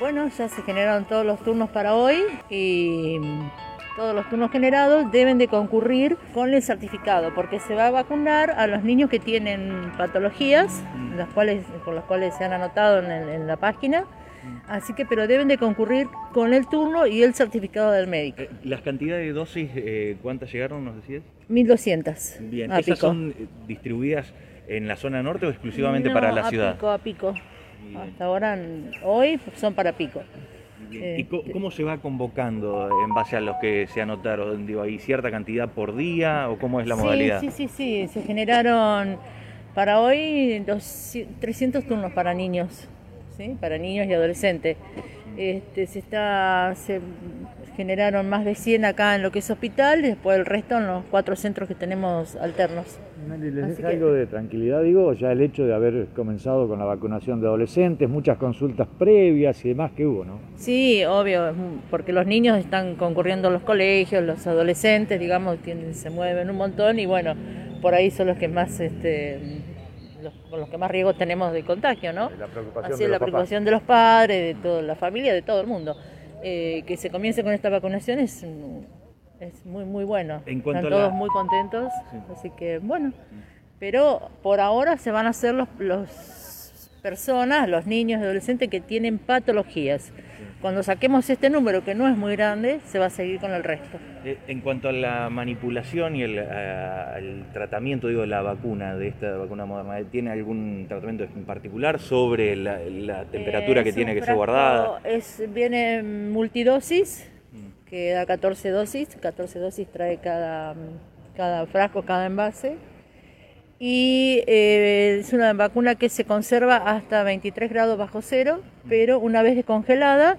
Bueno, ya se generaron todos los turnos para hoy y todos los turnos generados deben de concurrir con el certificado porque se va a vacunar a los niños que tienen patologías, las cuales, por las cuales se han anotado en, en la página. Así que, pero deben de concurrir con el turno y el certificado del médico. Eh, ¿Las cantidades de dosis, eh, cuántas llegaron, nos decías? 1200. Bien, ¿esas son eh, distribuidas en la zona norte o exclusivamente para la ciudad? A pico, a pico. Hasta ahora, hoy son para pico. ¿Y cómo se va convocando en base a los que se anotaron? Digo, ¿Hay cierta cantidad por día o cómo es la modalidad? Sí, sí, sí, se generaron para hoy 300 turnos para niños, ¿sí? para niños y adolescentes. Este, se, está, se generaron más de 100 acá en lo que es hospital y después el resto en los cuatro centros que tenemos alternos. ¿Les deja algo de tranquilidad, digo, ya el hecho de haber comenzado con la vacunación de adolescentes, muchas consultas previas y demás que hubo, ¿no? Sí, obvio, porque los niños están concurriendo a los colegios, los adolescentes, digamos, tienen, se mueven un montón y bueno, por ahí son los que más este, los, con los que más riesgo tenemos de contagio, ¿no? La preocupación Así de es la preocupación de los padres, de toda la familia, de todo el mundo. Eh, que se comience con esta vacunación es, es muy, muy bueno. En cuanto Están la- todos muy contentos, así que bueno. Pero por ahora se van a hacer los, los personas, los niños y adolescentes que tienen patologías. Cuando saquemos este número, que no es muy grande, se va a seguir con el resto. Eh, En cuanto a la manipulación y el, a- tratamiento digo, de la vacuna, de esta vacuna moderna, ¿tiene algún tratamiento en particular sobre la, la temperatura que tiene que ser guardada? Es, viene multidosis, Mm. que da 14 dosis. 14 dosis trae cada, cada frasco, cada envase. Y eh, es una vacuna que se conserva hasta 23 grados bajo cero, pero una vez descongelada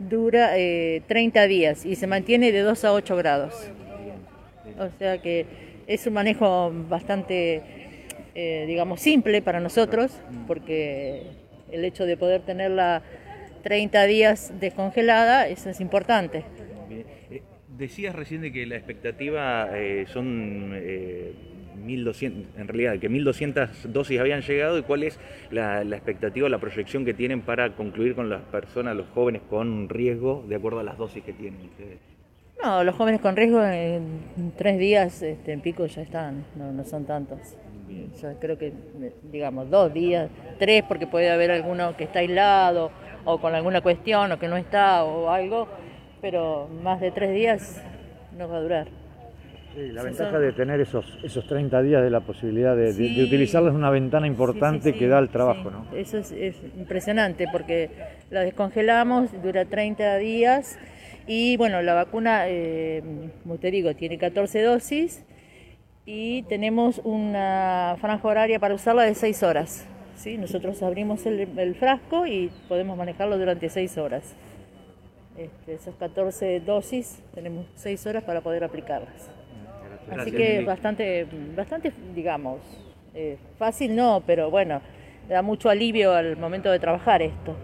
dura eh, 30 días y se mantiene de 2 a 8 grados. O sea que es un manejo bastante, eh, digamos, simple para nosotros, porque el hecho de poder tenerla 30 días descongelada, eso es importante. Eh, Decías recién de que la expectativa son 1.200, en realidad, que 1.200 dosis habían llegado y cuál es la, la expectativa, la proyección que tienen para concluir con las personas, los jóvenes con riesgo, de acuerdo a las dosis que tienen ustedes. No, los jóvenes con riesgo en tres días este, en pico ya están, no, no son tantos. Yo creo que, digamos, dos días, tres, porque puede haber alguno que está aislado o con alguna cuestión o que no está o algo, pero más de tres días no va a durar. Sí, la Sí, ventaja son- de tener esos, esos 30 días de la posibilidad de, de- de Sí. utilizarla es una ventana importante Sí, que da el trabajo. ¿no? Eso es, es impresionante porque la descongelamos, dura 30 días y bueno, la vacuna, eh, como te digo, tiene 14 dosis y tenemos una franja horaria para usarla de 6 horas. ¿sí? Nosotros abrimos el, el frasco y podemos manejarlo durante 6 horas. Este, esas 14 dosis tenemos 6 horas para poder aplicarlas. Así que Lili. bastante, bastante, digamos, eh, fácil no, pero bueno, da mucho alivio al momento de trabajar esto.